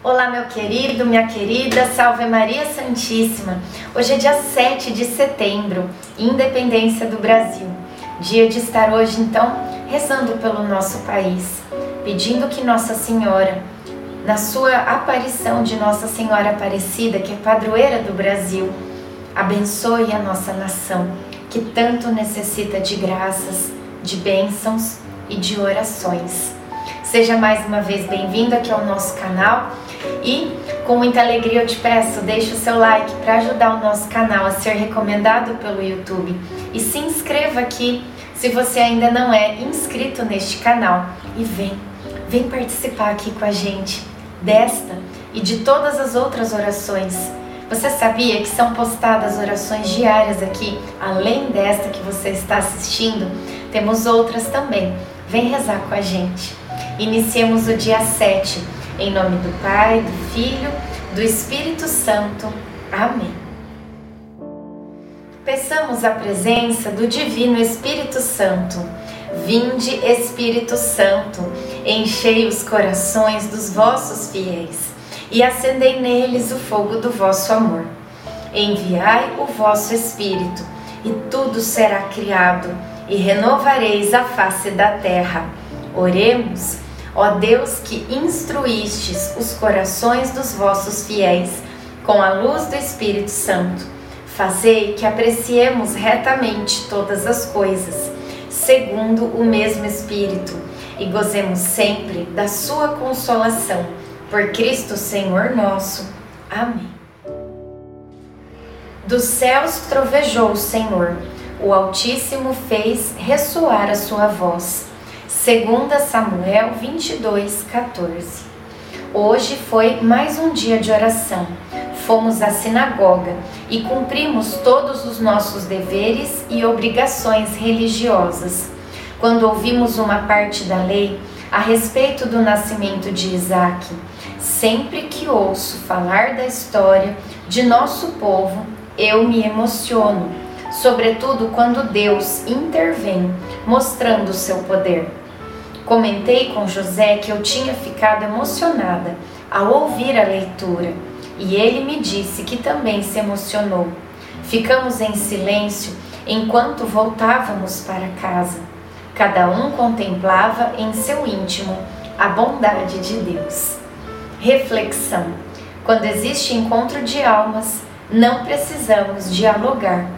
Olá, meu querido, minha querida, salve Maria Santíssima. Hoje é dia 7 de setembro, Independência do Brasil. Dia de estar hoje, então, rezando pelo nosso país, pedindo que Nossa Senhora, na sua aparição de Nossa Senhora Aparecida, que é padroeira do Brasil, abençoe a nossa nação, que tanto necessita de graças, de bênçãos e de orações. Seja mais uma vez bem-vindo aqui ao nosso canal e com muita alegria eu te peço, deixe o seu like para ajudar o nosso canal a ser recomendado pelo YouTube e se inscreva aqui se você ainda não é inscrito neste canal e vem, vem participar aqui com a gente desta e de todas as outras orações. Você sabia que são postadas orações diárias aqui, além desta que você está assistindo? Temos outras também. Vem rezar com a gente. Iniciemos o dia 7, em nome do Pai, do Filho, do Espírito Santo. Amém. Peçamos a presença do Divino Espírito Santo. Vinde, Espírito Santo, enchei os corações dos vossos fiéis e acendei neles o fogo do vosso amor. Enviai o vosso Espírito, e tudo será criado, e renovareis a face da terra. Oremos. Ó Deus que instruístes os corações dos vossos fiéis com a luz do Espírito Santo, fazei que apreciemos retamente todas as coisas, segundo o mesmo Espírito, e gozemos sempre da sua consolação. Por Cristo Senhor nosso. Amém. Dos céus trovejou o Senhor, o Altíssimo fez ressoar a sua voz. Segunda Samuel 22, 14. Hoje foi mais um dia de oração. Fomos à sinagoga e cumprimos todos os nossos deveres e obrigações religiosas. Quando ouvimos uma parte da lei a respeito do nascimento de Isaac, sempre que ouço falar da história de nosso povo, eu me emociono, sobretudo quando Deus intervém, mostrando o seu poder. Comentei com José que eu tinha ficado emocionada ao ouvir a leitura e ele me disse que também se emocionou. Ficamos em silêncio enquanto voltávamos para casa. Cada um contemplava em seu íntimo a bondade de Deus. Reflexão: quando existe encontro de almas, não precisamos dialogar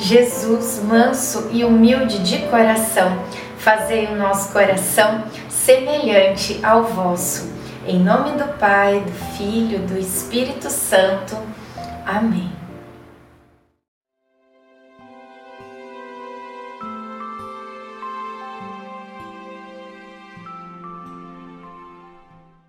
Jesus, manso e humilde de coração, fazei o nosso coração semelhante ao vosso. Em nome do Pai, do Filho, do Espírito Santo. Amém.